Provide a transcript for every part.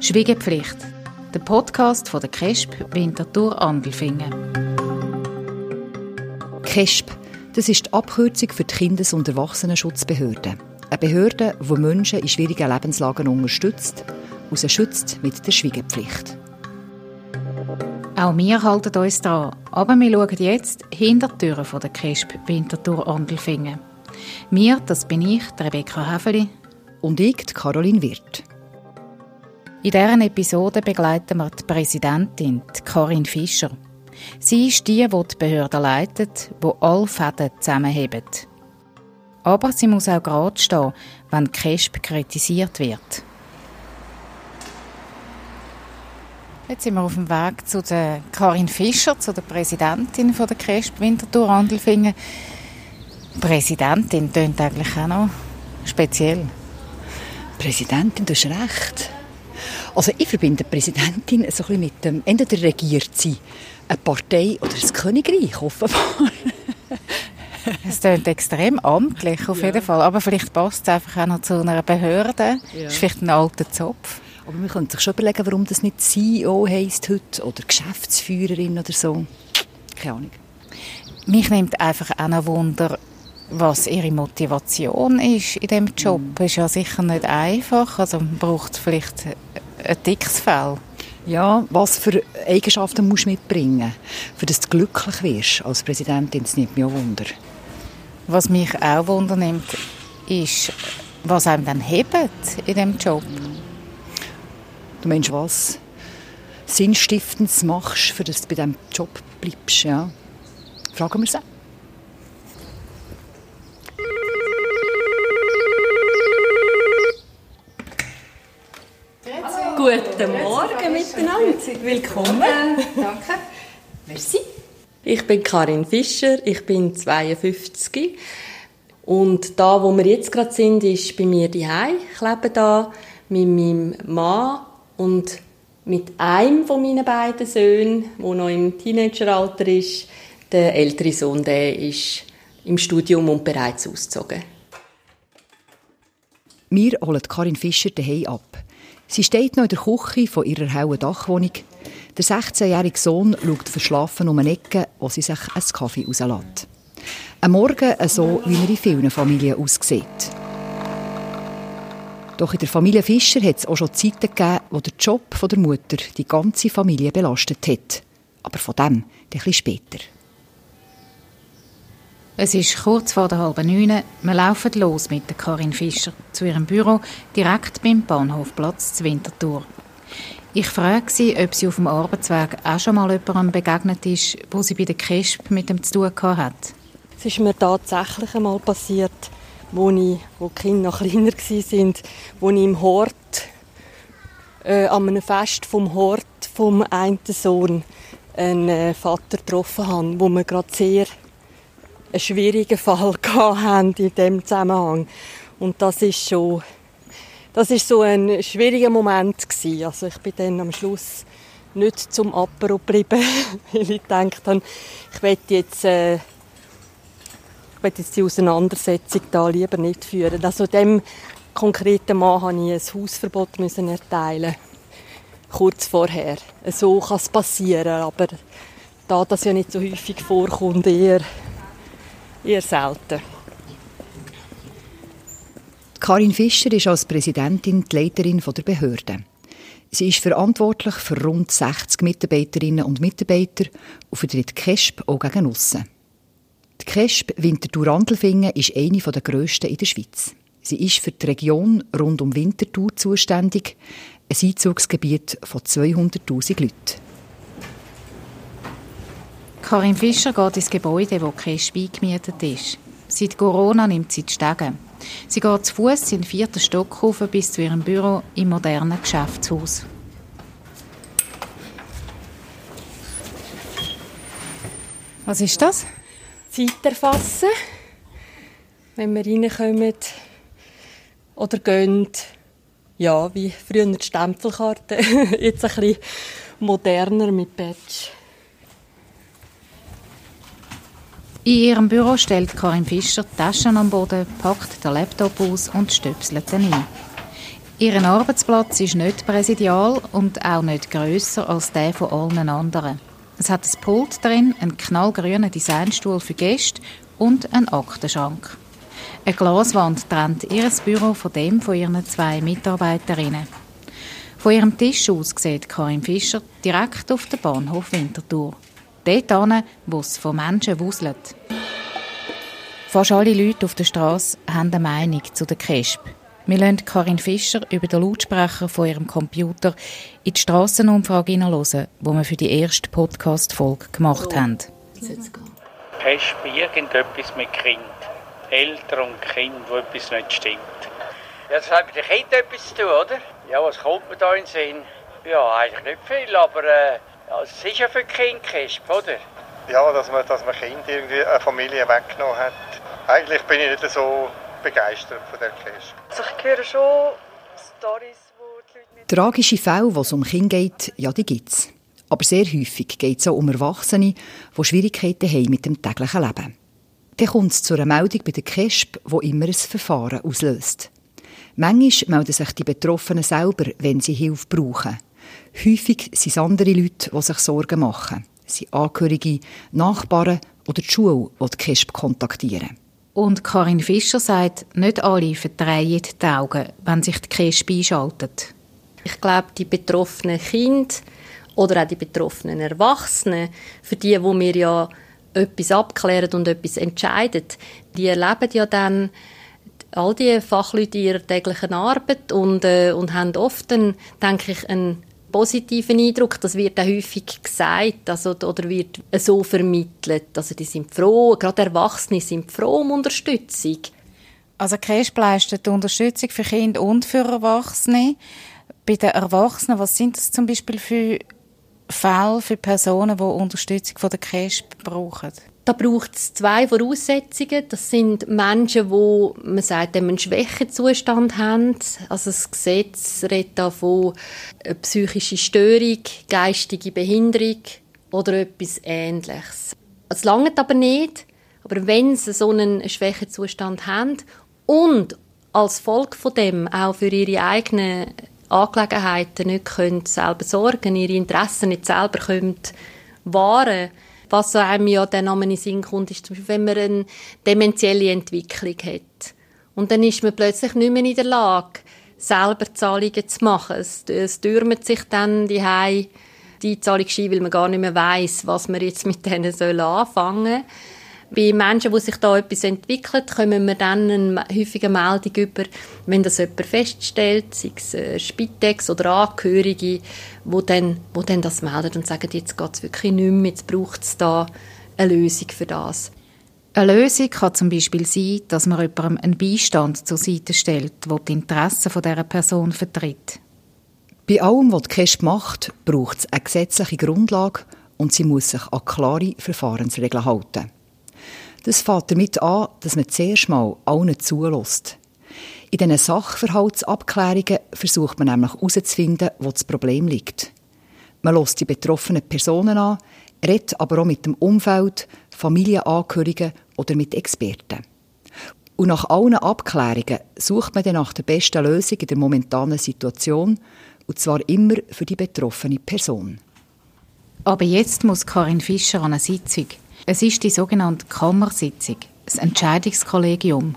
Schwiegepflicht. Der Podcast von der KESP Winterthur Andelfingen. KESP, das ist die Abkürzung für die Kindes- und Erwachsenenschutzbehörde. Eine Behörde, die Menschen in schwierigen Lebenslagen unterstützt und sie schützt mit der Schwiegepflicht. Auch wir halten uns daran, aber wir schauen jetzt hinter die Türen von der KESP Winterthur Andelfingen. Mir, das bin ich, Rebecca Häfeli. Und ich, Caroline Wirth. In dieser Episode begleiten wir die Präsidentin, Karin Fischer. Sie ist die, die die Behörde leitet, die alle Fäden zusammenhebt. Aber sie muss auch gerade stehen, wenn die KESP kritisiert wird. Jetzt sind wir auf dem Weg zu der Karin Fischer, zu der Präsidentin von der KESP Winterthur Andelfingen. Präsidentin tönt eigentlich auch noch speziell. Präsidentin, du hast recht. Also ich verbinde Präsidentin so ein bisschen mit dem, entweder regiert sie eine Partei oder das Königreich offenbar. Es klingt extrem amtlich, auf ja. jeden Fall. Aber vielleicht passt es einfach auch noch zu einer Behörde. Ja. Das ist vielleicht ein alter Zopf. Aber man könnte sich schon überlegen, warum das nicht CEO heisst heute oder Geschäftsführerin oder so. Keine Ahnung. Mich nimmt einfach auch noch Wunder, was ihre Motivation ist in diesem Job. Mm. ist ja sicher nicht einfach. Also man braucht vielleicht ein dickes Fell. Ja, was für Eigenschaften musst du mitbringen, für dass du glücklich wirst als Präsidentin? Das nimmt mich auch Wunder. Was mich auch wundernimmt, ist, was einem dann hebt in diesem Job. Du meinst, was Sinnstiftendes machst, für dass du bei diesem Job bleibst, ja? Fragen wir auch. Guten Morgen miteinander. Willkommen. Danke. Merci. Ich bin Karin Fischer, ich bin 52 und da, wo wir jetzt gerade sind, ist bei mir die Ich lebe da mit meinem Mann und mit einem von meinen beiden Söhnen, der noch im Teenageralter ist. Der ältere Sohn, der ist im Studium und bereits ausgezogen. Wir holen Karin Fischer daheim ab. Sie steht noch in der Küche von ihrer hellen Dachwohnung. Der 16-jährige Sohn schaut verschlafen um eine Ecke, wo sie sich einen Kaffee rauslässt. Ein Morgen so, wie er in vielen Familien aussieht. Doch in der Familie Fischer hat es auch schon Zeiten gegeben, wo der Job der Mutter die ganze Familie belastet hat. Aber von dem ein bisschen später. Es ist kurz vor der halben neun. Wir laufen los mit der Karin Fischer zu ihrem Büro direkt beim Bahnhofplatz zu Winterthur. Ich frage sie, ob sie auf dem Arbeitsweg auch schon mal jemandem begegnet ist, wo sie bei der KESP mit dem zu tun hat. Es ist mir tatsächlich einmal passiert, wo, ich, wo die Kinder noch kleiner waren, wo ich im Hort, äh, an einem Fest vom Hort vom einen Sohn einen äh, Vater getroffen habe, wo wir gerade sehr einen schwierigen Fall hatten in diesem Zusammenhang. Und das ist schon, das ist so ein schwieriger Moment gewesen. Also ich bin dann am Schluss nicht zum Apero geblieben, weil ich gedacht habe, ich will jetzt, äh, ich will jetzt die Auseinandersetzung da lieber nicht führen. Also dem konkreten Mann musste ich ein Hausverbot müssen erteilen kurz vorher. So kann es passieren, aber da das ja nicht so häufig vorkommt, eher eher selten. Karin Fischer ist als Präsidentin die Leiterin der Behörde. Sie ist verantwortlich für rund 60 Mitarbeiterinnen und Mitarbeiter und vertritt KESP auch gegen aussen. Die KESP Winterthur Andelfingen ist eine der grössten in der Schweiz. Sie ist für die Region rund um Winterthur zuständig, ein Einzugsgebiet von 200'000 Leuten. Karin Fischer geht ins Gebäude, wo kein Spein gemietet ist. Seit Corona nimmt sie die Stege. Sie geht zu Fuß in den vierten Stock rauf bis zu ihrem Büro im modernen Geschäftshaus. Was ist das? Zeit erfassen. Wenn wir reinkommen oder gehen, ja, wie früher die Stempelkarte. Jetzt ein bisschen moderner mit Badge. In ihrem Büro stellt Karin Fischer die Taschen am Boden, packt den Laptop aus und stöpselt ihn ein. Ihr Arbeitsplatz ist nicht präsidial und auch nicht grösser als der von allen anderen. Es hat ein Pult drin, einen knallgrünen Designstuhl für Gäste und einen Aktenschrank. Eine Glaswand trennt ihr Büro von dem von ihren zwei Mitarbeiterinnen. Von ihrem Tisch aus sieht Karin Fischer direkt auf den Bahnhof Winterthur. Dort hin, wo es von Menschen wuselt. Fast alle Leute auf der Straße haben eine Meinung zu der KESP. Wir lassen Karin Fischer über den Lautsprecher von ihrem Computer in die Strassenumfrage hineinhören, die wir für die erste Podcast-Folge gemacht haben. KESP irgendetwas mit Kind. Eltern und Kind, wo etwas nicht stimmt. Ja, das hat mit den Kindern etwas zu tun, oder? Ja, was kommt mir da in den Sinn? Ja, eigentlich nicht viel, aber äh, ja, es ist ja für Kind KESP, oder? Ja, dass man, dass man Kind irgendwie eine Familie weggenommen hat. Eigentlich bin ich nicht so begeistert von der KESP. Also ich höre schon Storys, wo die Leute nicht... Tragische Fälle, wo es um Kinder geht, ja, die gibt es. Aber sehr häufig geht es auch um Erwachsene, die Schwierigkeiten haben mit dem täglichen Leben. Dann kommt es zu einer Meldung bei der KESP, die immer ein Verfahren auslöst. Manchmal melden sich die Betroffenen selber, wenn sie Hilfe brauchen. Häufig sind es andere Leute, die sich Sorgen machen. Sie sind Angehörige, Nachbarn oder die Schule, die die KESP kontaktieren. Und Karin Fischer sagt, nicht alle verdrehen die Augen, wenn sich die KESP einschaltet. Ich glaube, die betroffenen Kinder oder auch die betroffenen Erwachsenen, für die, wo wir ja etwas abklären und etwas entscheiden, die erleben ja dann all die Fachleute ihrer täglichen Arbeit und, äh, und haben oft, einen, denke ich, einen positiven Eindruck. Das wird auch häufig gesagt also, oder wird so vermittelt. Also die sind froh, gerade Erwachsene sind froh um Unterstützung. Also KESP leistet Unterstützung für Kinder und für Erwachsene. Bei den Erwachsenen, was sind das zum Beispiel für Fälle, für Personen, die Unterstützung von der KESP brauchen? Da braucht es zwei Voraussetzungen. Das sind Menschen, die, man sagt, einen Schwächezustand haben. Also das Gesetz redet da von psychischer Störung, geistige Behinderung oder etwas Ähnliches. Es langt aber nicht. Aber wenn sie so einen Schwächezustand haben und als Folge von dem auch für ihre eigenen Angelegenheiten nicht können selber sorgen, ihre Interessen nicht selber können wahren was einem ja dann in den Sinn kommt, ist zum Beispiel, wenn man eine dementielle Entwicklung hat. Und dann ist man plötzlich nicht mehr in der Lage, selber Zahlungen zu machen. Es, es türmt sich dann die die Zahlungsschein, weil man gar nicht mehr weiß, was man jetzt mit denen anfangen soll. Bei Menschen, die sich da etwas entwickelt, kommen wir dann eine häufige Meldung über, wenn das jemand feststellt, sei es Spitex oder Angehörige, wo dann, wo dann das meldet und sagen, jetzt geht es wirklich nicht mehr, jetzt braucht es da eine Lösung für das. Eine Lösung kann zum Beispiel sein, dass man jemandem einen Beistand zur Seite stellt, der die Interessen dieser Person vertritt. Bei allem, was die KESP macht, braucht es eine gesetzliche Grundlage und sie muss sich an klare Verfahrensregeln halten. Das fängt damit an, dass man zuerst mal allen zulässt. In diesen Sachverhaltsabklärungen versucht man nämlich herauszufinden, wo das Problem liegt. Man lässt die betroffenen Personen an, redet aber auch mit dem Umfeld, Familienangehörigen oder mit Experten. Und nach allen Abklärungen sucht man dann nach der besten Lösung in der momentanen Situation, und zwar immer für die betroffene Person. Aber jetzt muss Karin Fischer an eine Sitzung. Es ist die sogenannte Kammersitzung, das Entscheidungskollegium.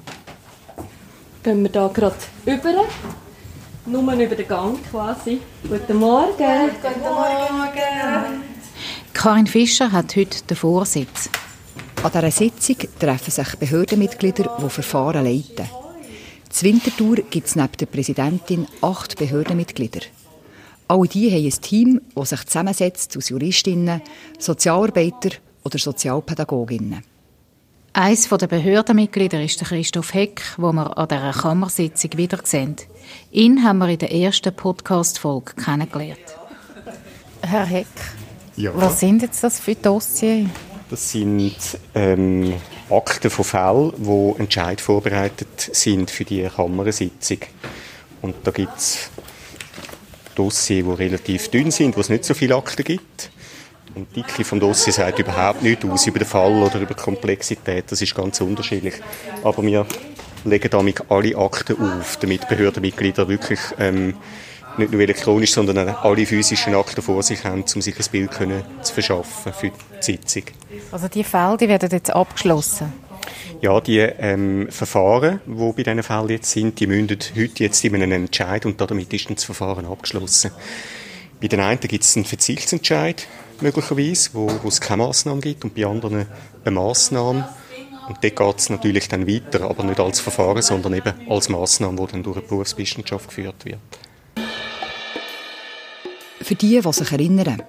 Gehen wir da gerade über, nur über den Gang quasi. Guten Morgen. Guten Morgen. Karin Fischer hat heute den Vorsitz. An dieser Sitzung treffen sich Behördenmitglieder, die Verfahren leiten. Zur Wintertour gibt es neben der Präsidentin acht Behördenmitglieder. Alle die haben ein Team, das sich zusammensetzt aus Juristinnen, Sozialarbeiter oder Sozialpädagoginnen. Eines der Behördenmitglieder ist Christoph Heck, wo wir an dieser Kammersitzung wiedersehen. Ihn haben wir in der ersten Podcast-Folge kennengelernt. Herr Heck, Ja. was sind jetzt das für Dossiers? Das sind ähm, Akten von Fällen, wo Entscheid vorbereitet sind für die Kammersitzung. Und da gibt es Dossiers, die relativ dünn sind, wo es nicht so viele Akten gibt. Und die Dicke vom Dossier sagt überhaupt nichts aus über den Fall oder über die Komplexität. Das ist ganz unterschiedlich. Aber wir legen damit alle Akten auf, damit Behördenmitglieder wirklich ähm, nicht nur elektronisch, sondern alle physischen Akten vor sich haben, um sich ein Bild können zu verschaffen für die Sitzung. Also die Fälle die werden jetzt abgeschlossen? Ja, die ähm, Verfahren, die bei diesen Fällen jetzt sind, die münden heute jetzt in einem Entscheid und damit ist das Verfahren abgeschlossen. Bei den einen gibt es einen Verzichtsentscheid, möglicherweise, wo, wo es keine Massnahme gibt und bei anderen eine Massnahme. Und dort geht es natürlich dann weiter, aber nicht als Verfahren, sondern eben als Massnahme, die dann durch eine Berufswissenschaft geführt wird. Für die, die sich erinnern,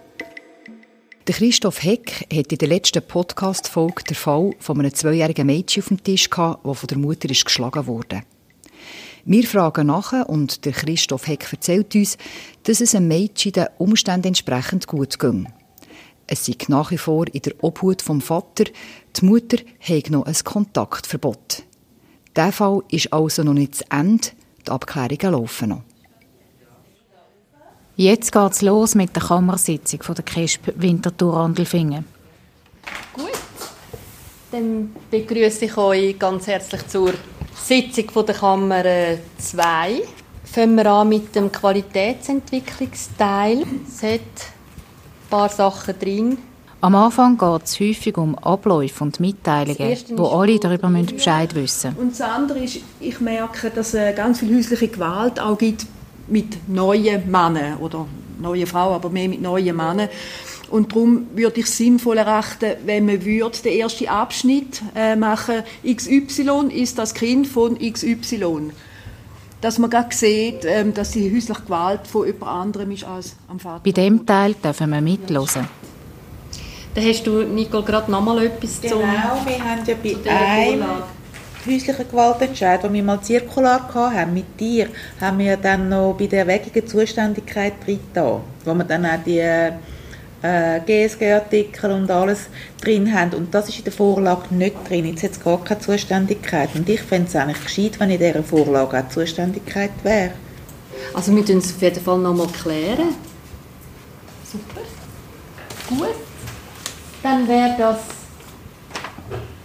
der Christoph Heck hat in der letzten Podcast-Folge den Fall von einem zweijährigen Mädchen auf dem Tisch gehabt, das von der Mutter ist geschlagen wurde. Wir fragen nach und der Christoph Heck erzählt uns, dass es einem Mädchen den Umständen entsprechend gut ging. Es sei nach wie vor in der Obhut vom Vater, die Mutter hat noch ein Kontaktverbot. Der Fall ist also noch nicht zu Ende, die Abklärungen laufen noch. Jetzt geht's los mit der Kammersitzung von der KESP Winterthur Andelfingen. Gut, dann begrüße ich euch ganz herzlich zur Sitzung von der Kammer 2. Fangen wir an mit dem Qualitätsentwicklungsteil. Es hat paar Sachen drin. Am Anfang geht es häufig um Abläufe und Mitteilungen, wo alle darüber Bescheid wissen Und das andere ist, ich merke, dass es ganz viel häusliche Gewalt auch gibt mit neuen Männern oder neuen Frauen, aber mehr mit neuen Männern. Und darum würde ich es sinnvoll erachten, wenn man würde den ersten Abschnitt äh, machen XY ist das Kind von XY. Dass man gerade sieht, ähm, dass die häusliche Gewalt von jemand anderem ist als am Vater. Bei dem Teil dürfen wir mitlosen. Da hast du, Nicole, gerade noch mal etwas genau, zum Genau, wir haben ja bei einem häuslichen Gewaltentscheid, den wir mal zirkular hatten, mit dir, haben wir dann noch bei der erwägigen Zuständigkeit drin wo wir dann auch die äh, GSG-Artikel und alles drin haben. Und das ist in der Vorlage nicht drin. Jetzt hat es gar keine Zuständigkeit. Und ich fände es eigentlich gescheit, wenn in dieser Vorlage auch Zuständigkeit wäre. Also wir müssen es auf jeden Fall noch mal klären. Super. Gut. Dann wäre das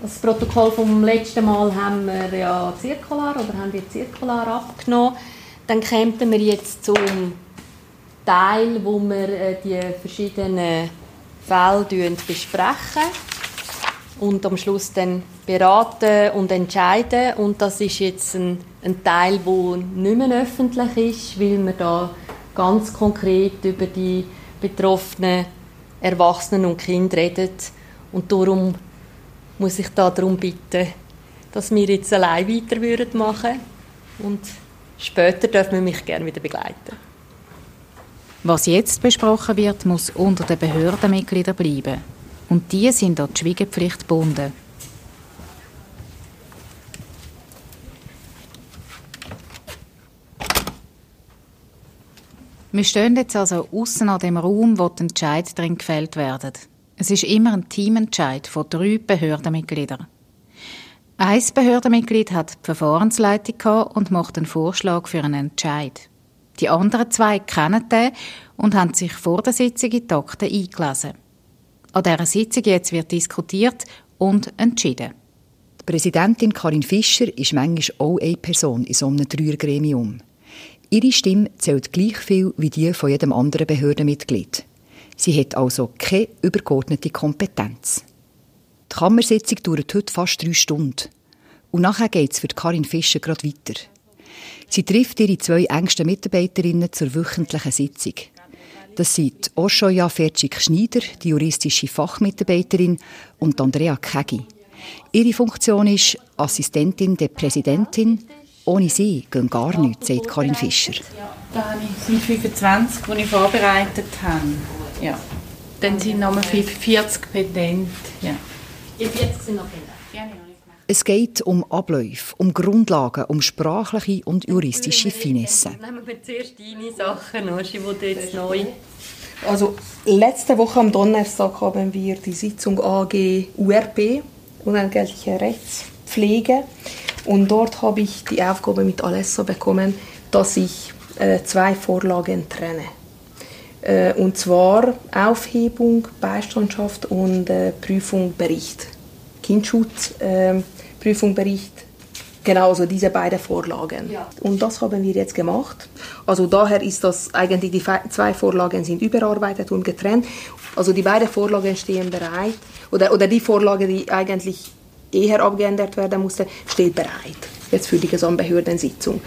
das Protokoll vom letzten Mal haben wir ja zirkular oder haben wir zirkular abgenommen. Dann kämen wir jetzt zum Teil, wo wir äh, die verschiedenen Fälle besprechen und am Schluss dann beraten und entscheiden. Und das ist jetzt ein, ein Teil, der nicht mehr öffentlich ist, weil wir da ganz konkret über die betroffenen Erwachsenen und Kinder reden. Und darum muss ich darum bitten, dass wir jetzt allein weiter machen und später dürfen wir mich gerne wieder begleiten. Was jetzt besprochen wird, muss unter den Behördenmitgliedern bleiben. Und die sind an die Schweigepflicht gebunden. Wir stehen jetzt also außen an dem Raum, wo die Entscheidungen drin gefällt werden. Es ist immer ein Teamentscheid von drei Behördenmitgliedern. Ein Behördenmitglied hat die Verfahrensleitung und macht einen Vorschlag für einen Entscheid. Die anderen zwei kennen den und haben sich vor der Sitzung in die Akten eingelesen. An dieser Sitzung jetzt wird diskutiert und entschieden. Die Präsidentin Karin Fischer ist manchmal auch eine Person in so einem Dreiergremium. Ihre Stimme zählt gleich viel wie die von jedem anderen Behördenmitglied. Sie hat also keine übergeordnete Kompetenz. Die Kammersitzung dauert heute fast drei Stunden. Und nachher geht es für Karin Fischer gerade weiter. Sie trifft ihre zwei engsten Mitarbeiterinnen zur wöchentlichen Sitzung. Das sind Oshoya Fertschik-Schneider, die juristische Fachmitarbeiterin, und Andrea Kegi. Ihre Funktion ist Assistentin der Präsidentin. Ohne sie gehen gar nichts, sagt Karin Fischer. Da habe ich 25, die ich vorbereitet habe. Ja. Dann sind noch 40 Petente. Ja. Die 40 sind noch. Es geht um Abläufe, um Grundlagen, um sprachliche und juristische Finesse. Nehmen wir zuerst deine Sachen, Oschi, die jetzt neu... Also letzte Woche am Donnerstag haben wir die Sitzung AG URP, unentgeltliche Rechtspflege. Und dort habe ich die Aufgabe mit Alessa bekommen, dass ich äh, zwei Vorlagen trenne. Äh, und zwar Aufhebung, Beistandschaft und äh, Prüfung, Bericht. Kindschutz, äh, Prüfung, Bericht. Genau, also diese beiden Vorlagen. Ja. Und das haben wir jetzt gemacht. Also daher ist das eigentlich, die zwei Vorlagen sind überarbeitet und getrennt. Also die beiden Vorlagen stehen bereit. Oder, oder die Vorlage, die eigentlich eher abgeändert werden musste, steht bereit. Jetzt für die Gesamtbehördensitzung.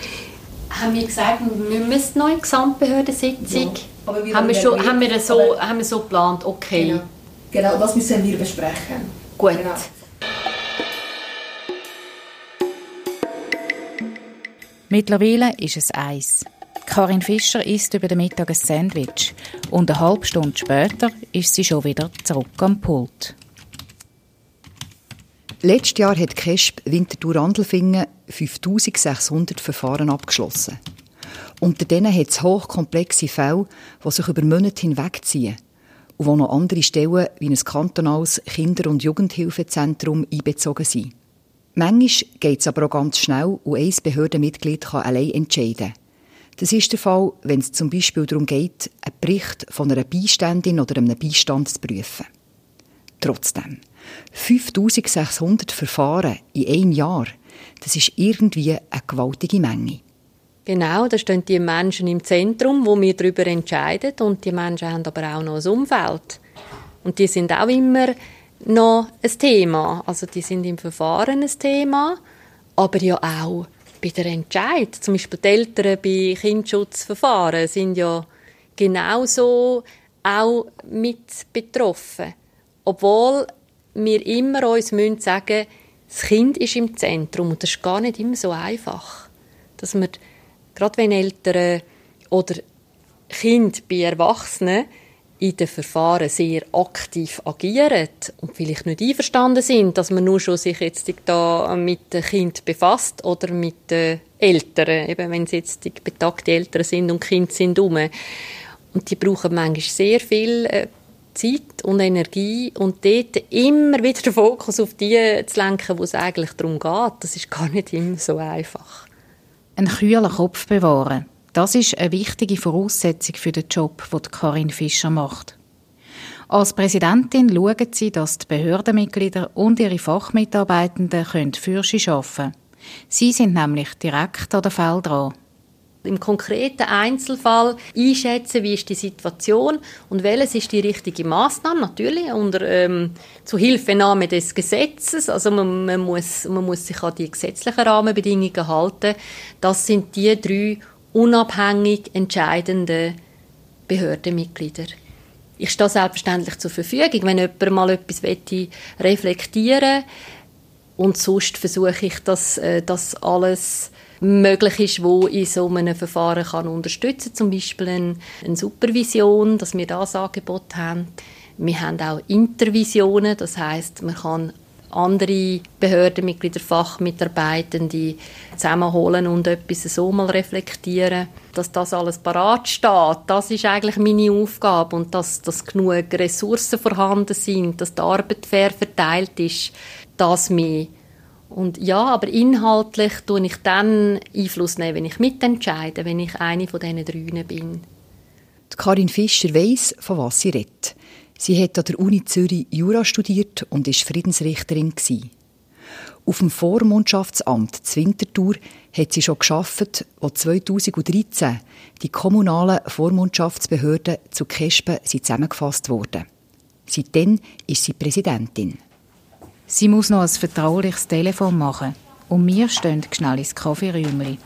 Haben wir gesagt, wir müssen noch eine Gesamtbehördensitzung? Ja, haben, wir schon, haben, wir so, haben wir so geplant, okay. Genau. genau, das müssen wir besprechen. Gut. Genau. Mittlerweile ist es eins. Karin Fischer isst über den Mittag ein Sandwich und eine halbe Stunde später ist sie schon wieder zurück am Pult. Letztes Jahr hat KESB Winterthur Andelfingen 5600 Verfahren abgeschlossen. Unter denen hat es hochkomplexe Fälle, die sich über Monate hinwegziehen und wo noch andere Stellen wie ein kantonales Kinder- und Jugendhilfezentrum einbezogen sind. Manchmal geht es aber auch ganz schnell und ein Behördenmitglied kann allein entscheiden. Das ist der Fall, wenn es zum Beispiel darum geht, einen Bericht von einer Beiständin oder einem Beistand zu prüfen. Trotzdem, 5600 Verfahren in einem Jahr, das ist irgendwie eine gewaltige Menge. Genau, da stehen die Menschen im Zentrum, wo wir darüber entscheiden und die Menschen haben aber auch noch ein Umfeld. Und die sind auch immer noch ein Thema. Also die sind im Verfahren ein Thema, aber ja auch bei der Entscheid. Zum Beispiel die Eltern bei Kindschutzverfahren sind ja genauso auch mit betroffen. Obwohl wir immer uns müssen sagen das Kind ist im Zentrum und das ist gar nicht immer so einfach. Dass wir, gerade wenn Eltern oder Kind bei Erwachsenen in den Verfahren sehr aktiv agieren und vielleicht nicht einverstanden sind, dass man nur schon sich jetzt da mit dem Kind befasst oder mit den Eltern, eben wenn es jetzt die betagten Eltern sind und Kind sind um. Und die brauchen manchmal sehr viel äh, Zeit und Energie und dort immer wieder den Fokus auf die zu lenken, wo es eigentlich darum geht. Das ist gar nicht immer so einfach. Ein kühler Kopf bewahren. Das ist eine wichtige Voraussetzung für den Job, den Karin Fischer macht. Als Präsidentin schauen sie, dass die Behördenmitglieder und ihre Fachmitarbeitenden Fürsche arbeiten können. Sie sind nämlich direkt an der Fälle dran. Im konkreten Einzelfall einschätzen, wie ist die Situation und welches ist die richtige Maßnahme natürlich unter ähm, Zuhilfenahme des Gesetzes. Also man, man, muss, man muss sich an die gesetzlichen Rahmenbedingungen halten. Das sind die drei unabhängig entscheidende Behördenmitglieder. Ich stehe selbstverständlich zur Verfügung, wenn jemand mal etwas reflektieren und sonst versuche ich, dass äh, das alles möglich ist, wo in so einem Verfahren kann unterstützen zum Beispiel eine, eine Supervision, dass wir das Angebot haben. Wir haben auch Intervisionen, das heißt, man kann andere Behördenmitglieder, Fachmitarbeitende zusammenholen und etwas so mal reflektieren, dass das alles parat steht. Das ist eigentlich meine Aufgabe und dass, dass genug Ressourcen vorhanden sind, dass die Arbeit fair verteilt ist, das mehr. Und ja, aber inhaltlich tue ich dann Einfluss nehmen, wenn ich mitentscheide, wenn ich eine von diesen drei bin. Karin Fischer weiss, von was sie redet. Sie hat an der Uni Zürich Jura studiert und ist Friedensrichterin gewesen. Auf dem Vormundschaftsamt Zwintertour hat sie schon geschafft, wo 2013 die kommunalen Vormundschaftsbehörden zu Kespen zusammengefasst wurden. Seitdem ist sie Präsidentin. Sie muss noch ein vertrauliches Telefon machen und wir stehen schnell ins Kaffeeräumchen.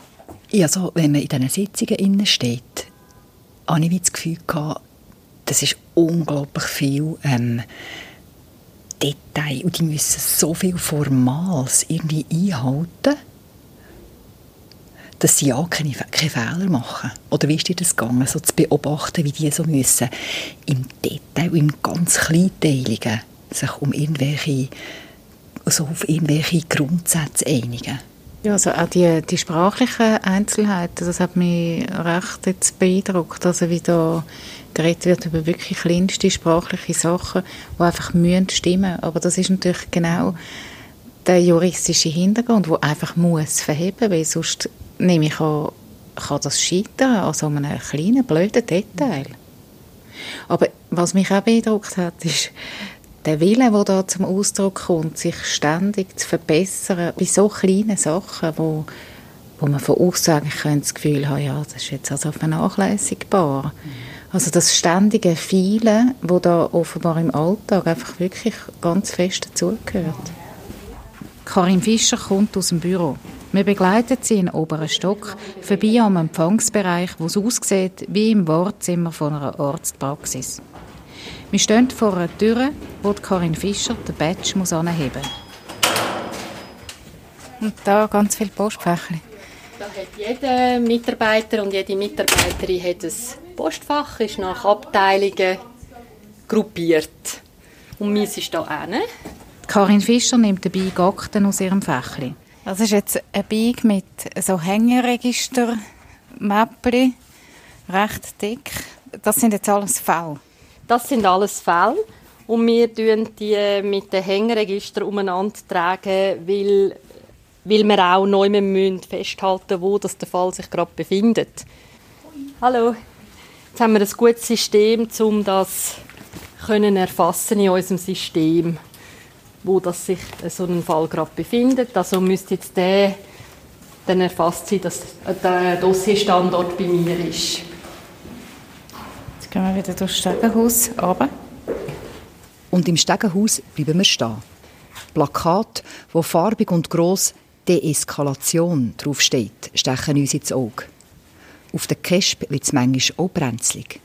Also, wenn man in diesen Sitzungen innen steht, habe ich das Gefühl gehabt, das ist unglaublich viel ähm, Detail und die müssen so viel Formals irgendwie einhalten, dass sie ja keine, keine Fehler machen. Oder wie ist dir das gegangen, so zu beobachten, wie die so müssen im Detail, im ganz Kleinteiligen sich um irgendwelche, also auf irgendwelche Grundsätze einigen? Ja, also auch die, die sprachlichen Einzelheiten, das hat mich recht jetzt beeindruckt. Also wie da geredet wird über wirklich kleinste sprachliche Sachen, die einfach müssen stimmen. Aber das ist natürlich genau der juristische Hintergrund, der einfach muss verheben, weil sonst nehme ich an, kann das scheitern an so einem kleinen, blöden Detail. Aber was mich auch beeindruckt hat, ist der Wille, der da zum Ausdruck kommt, sich ständig zu verbessern bei so kleinen Sachen, wo, wo man von außen eigentlich das Gefühl hat, ja, das ist jetzt also vernachlässigbar. Also das ständige Feilen, wo da offenbar im Alltag einfach wirklich ganz fest dazugehört. Karin Fischer kommt aus dem Büro. Wir begleiten sie in den oberen Stock, vorbei am Empfangsbereich, wo es aussieht wie im Wohnzimmer von einer Arztpraxis. Wir stehen vor einer Tür, wo Karin Fischer den Badge muss anheben muss. Und da ganz viele Postfächer. Da hat jeder Mitarbeiter und jede Mitarbeiterin hat ein Postfach, ist nach Abteilungen gruppiert. Und meins ist hier hinten. Karin Fischer nimmt dabei Akten aus ihrem Fächli. Das ist jetzt ein Bag mit so Hängeregister, Mäppli, recht dick. Das sind jetzt alles Fälle. Das sind alles Fälle. Und wir tragen die mit den Hängeregistern umeinander tragen, weil, weil wir auch neu festhalten müssen, wo das der Fall sich gerade befindet. Hallo. Jetzt haben wir ein gutes System, um das können erfassen in unserem System, wo das sich so ein Fall gerade befindet. Also müsste jetzt der dann erfasst sein, dass der Dossierstandort bei mir ist. Jetzt gehen wir wieder durchs Stegenhaus runter. Und im Stegenhaus bleiben wir stehen. Plakat, wo farbig und gross Deeskalation draufsteht, stechen uns ins Auge. Auf der Kesp wird es manchmal auch brenzlig.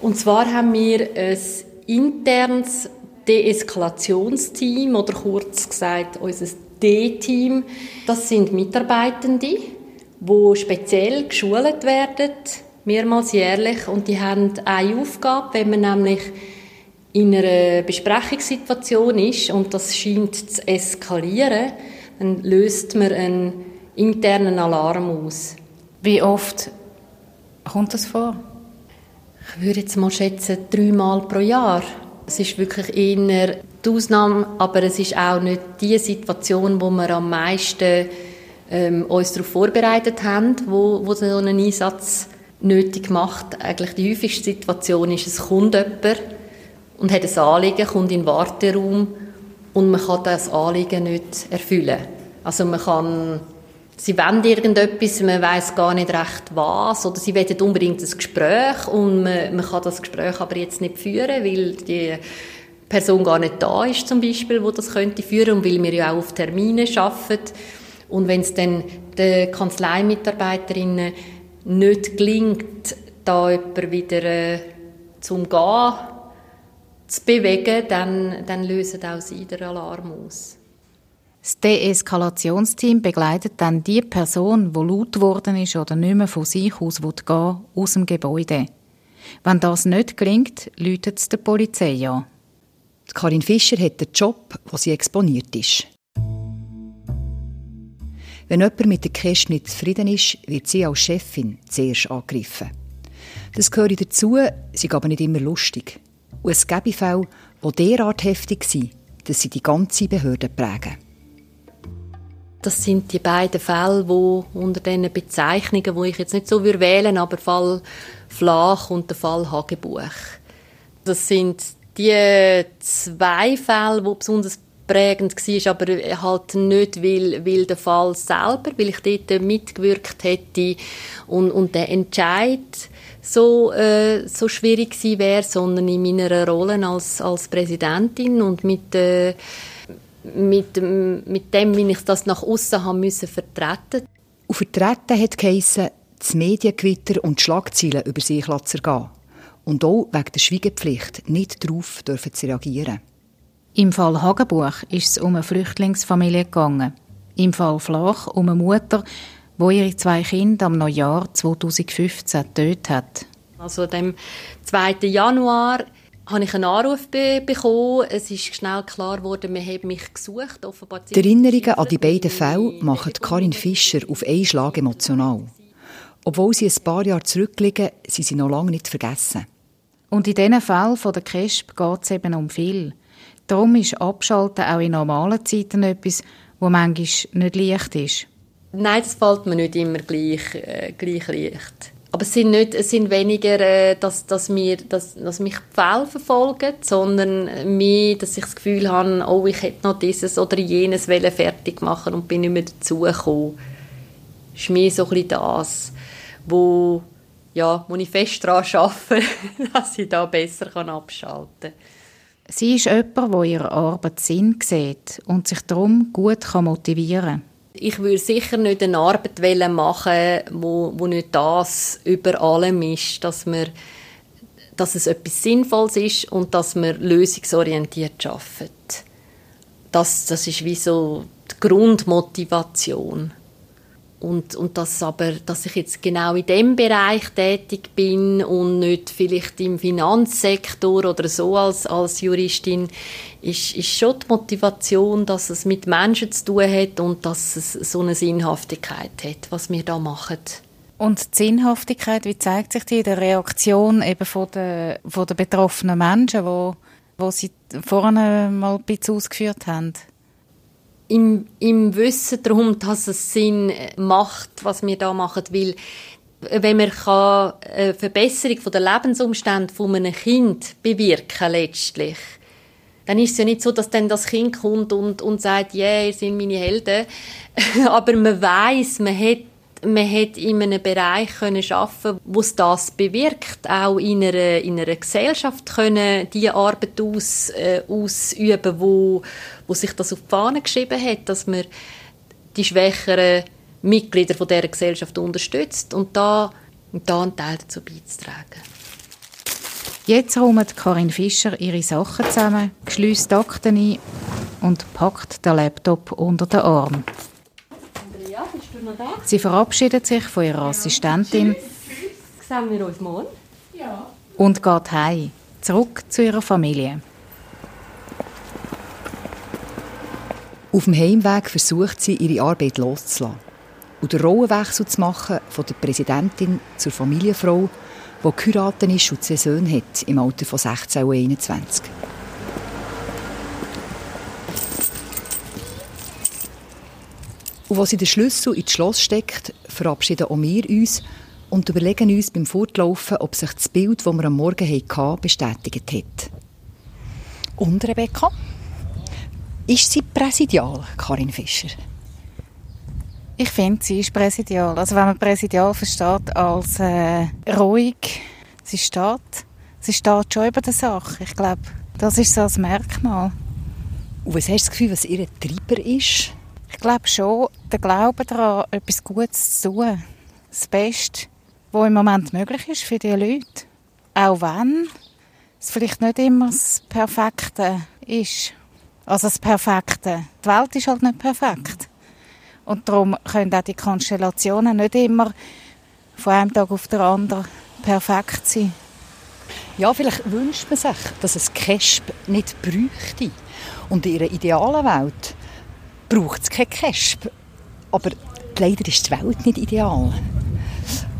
Und zwar haben wir ein internes Deeskalationsteam oder kurz gesagt unser D-Team. Das sind Mitarbeitende, die speziell geschult werden, mehrmals jährlich. Und die haben eine Aufgabe, wenn man nämlich in einer Besprechungssituation ist und das scheint zu eskalieren, dann löst man einen internen Alarm aus. Wie oft kommt das vor? Ich würde jetzt mal schätzen, dreimal pro Jahr. Es ist wirklich eher die Ausnahme, aber es ist auch nicht die Situation, wo wir am meisten ähm, uns darauf vorbereitet haben, wo, wo so einen Einsatz nötig macht. Eigentlich die häufigste Situation ist, es kommt jemand und hat ein Anliegen, kommt in den Warteraum und man kann das Anliegen nicht erfüllen. Also man kann sie wollen irgendetwas, man weiß gar nicht recht was, oder sie wollen unbedingt ein Gespräch und man, man, kann das Gespräch aber jetzt nicht führen, weil die Person gar nicht da ist zum Beispiel, wo das könnte führen und weil wir ja auch auf Termine arbeiten. Und wenn es dann den Kanzleimitarbeiterinnen nicht gelingt, da jemand wieder äh, zum Gehen zu bewegen, dann, dann lösen auch sie den Alarm aus. Das Deeskalationsteam begleitet dann die Person, die laut geworden ist oder nicht mehr von sich aus gehen aus dem Gebäude. Wenn das nicht gelingt, läutet es der Polizei an. Karin Fischer hat den Job, wo sie exponiert ist. Wenn jemand mit der Cash nicht zufrieden ist, wird sie als Chefin zuerst angegriffen. Das gehört dazu, sie aber nicht immer lustig. Und es gäbe Fälle, die derart heftig sind, dass sie die ganze Behörde prägen. Das sind die beiden Fälle, wo unter diesen Bezeichnungen, wo ich jetzt nicht so würde wählen, aber Fall Flach und der Fall Hagebuch. Das sind die zwei Fälle, wo besonders prägend war, aber halt nicht, weil, weil der Fall selber, weil ich dort mitgewirkt hätte und, und der Entscheid so, äh, so schwierig gewesen wäre, sondern in meiner Rolle als, als Präsidentin und mit äh, mit, mit dem, wie ich das nach außen haben müssen vertreten. Und vertreten hat geheissen, das Mediengewitter und die Schlagzeilen über sich zu ergehen. Und auch wegen der Schweigepflicht nicht darauf dürfen zu reagieren. Im Fall Hagenbuch ist es um eine Flüchtlingsfamilie gegangen. Im Fall Flach um eine Mutter, wo ihre zwei Kinder am Neujahr 2015 getötet hat. Also dem 2. Januar habe ich einen Anruf be bekommen. Es ist schnell klar geworden, man hat mich gesucht. Offenbar die Erinnerungen an die beiden Fälle machen Karin Fischer auf einen Schlag emotional. Obwohl sie ein paar Jahre zurückliegen, sind sie noch lange nicht vergessen. Und in diesen Fällen von der CRESP geht es eben um viel. Darum ist Abschalten auch in normalen Zeiten etwas, wo manchmal nicht leicht ist. Nein, das fällt mir nicht immer gleich, äh, gleich leicht. Aber es sind, nicht, es sind weniger, äh, dass, dass, mir, dass, dass mich Fälle verfolgen, sondern mehr, dass ich das Gefühl habe, oh, ich hätte noch dieses oder jenes fertig machen und bin nicht mehr dazugekommen. Das ist mehr so ein bisschen das, wo, ja, wo ich fest daran arbeite, dass ich da besser abschalten kann. Sie ist jemand, der ihre Arbeit Sinn sieht und sich darum gut motivieren kann. Ich würde sicher nicht eine Arbeit machen wo, wo nicht das über allem ist, dass, wir, dass es etwas Sinnvolles ist und dass wir lösungsorientiert arbeiten. Das, das ist wie so die Grundmotivation. Und, und dass, aber, dass ich jetzt genau in dem Bereich tätig bin und nicht vielleicht im Finanzsektor oder so als, als Juristin, ist, ist schon die Motivation, dass es mit Menschen zu tun hat und dass es so eine Sinnhaftigkeit hat, was wir da machen. Und die Sinnhaftigkeit, wie zeigt sich die in der Reaktion eben von der, von der betroffenen Menschen, wo, wo Sie vorne mal ein bisschen ausgeführt haben? Im, im Wissen darum, dass es Sinn macht, was wir da machen, weil wenn man eine Verbesserung der Lebensumstände von einem Kind bewirken letztlich, dann ist es ja nicht so, dass dann das Kind kommt und, und sagt, ja, yeah, ihr seid meine Helden. Aber man weiß, man hat man hat in einem Bereich können schaffen, wo es das bewirkt, auch in einer, in einer Gesellschaft können die Arbeit aus, äh, ausüben, wo, wo sich das auf die Fahne geschrieben hat, dass man die schwächeren Mitglieder von dieser Gesellschaft unterstützt und da, und da einen Teil dazu beizutragen. Jetzt räumt Karin Fischer ihre Sachen zusammen, schließt Akten ein und packt den Laptop unter den Arm. Sie verabschiedet sich von ihrer Assistentin. Sehen wir uns morgen? Ja. Und geht heim, zurück zu ihrer Familie. Auf dem Heimweg versucht sie, ihre Arbeit loszulassen und den Rollenwechsel zu machen von der Präsidentin zur Familienfrau, die geheiratet ist und zwei Söhne hat, im Alter von 16 und 21. Und als sie den Schlüssel ins Schloss steckt, verabschieden auch wir uns und überlegen uns beim Fortlaufen, ob sich das Bild, das wir am Morgen hatten, bestätigt hat. Und Rebecca? Ist sie präsidial, Karin Fischer? Ich finde, sie ist präsidial. Also wenn man präsidial versteht als äh, ruhig, sie steht, sie steht schon über der Sache. Ich glaube, das ist so das Merkmal. Und was hast du das Gefühl, was ihr Treiber ist? Ich glaube schon, der Glaube daran, etwas Gutes zu tun. Das Beste, was im Moment möglich ist für die Leute. Auch wenn es vielleicht nicht immer das Perfekte ist. Also das Perfekte. Die Welt ist halt nicht perfekt. Und darum können auch die Konstellationen nicht immer von einem Tag auf den anderen perfekt sein. Ja, vielleicht wünscht man sich, dass es Kesp nicht bräuchte. Und in ihrer idealen Welt braucht es kein Kesp. Aber leider ist die Welt nicht ideal.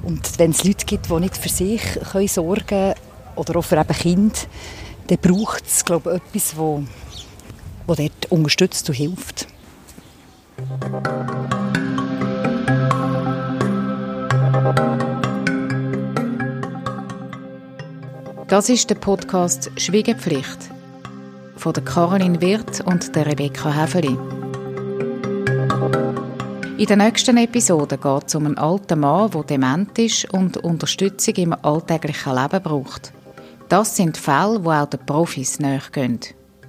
Und wenn es Leute gibt, die nicht für sich können sorgen können oder auch für Kinder, dann braucht es glaube ich, etwas, wo, wo dort unterstützt und hilft. Das ist der Podcast Schwiegepflicht von der Caroline Wirth und Rebecca Häfeli. In der nächsten Episode geht es um einen alten Mann, der dement ist und Unterstützung im alltäglichen Leben braucht. Das sind Fälle, die auch den Profis nachgehen.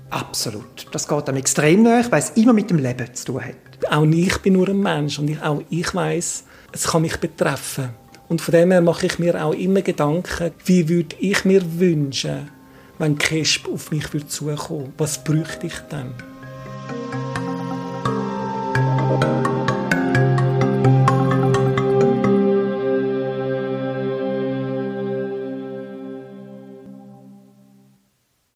Absolut. Das geht dann extrem nach, weil es immer mit dem Leben zu tun hat. Auch ich bin nur ein Mensch und ich, auch ich weiß, es kann mich betreffen. Und von dem her mache ich mir auch immer Gedanken, wie würde ich mir wünschen, wenn Kesp auf mich zukommen würde. Was bräuchte ich dann?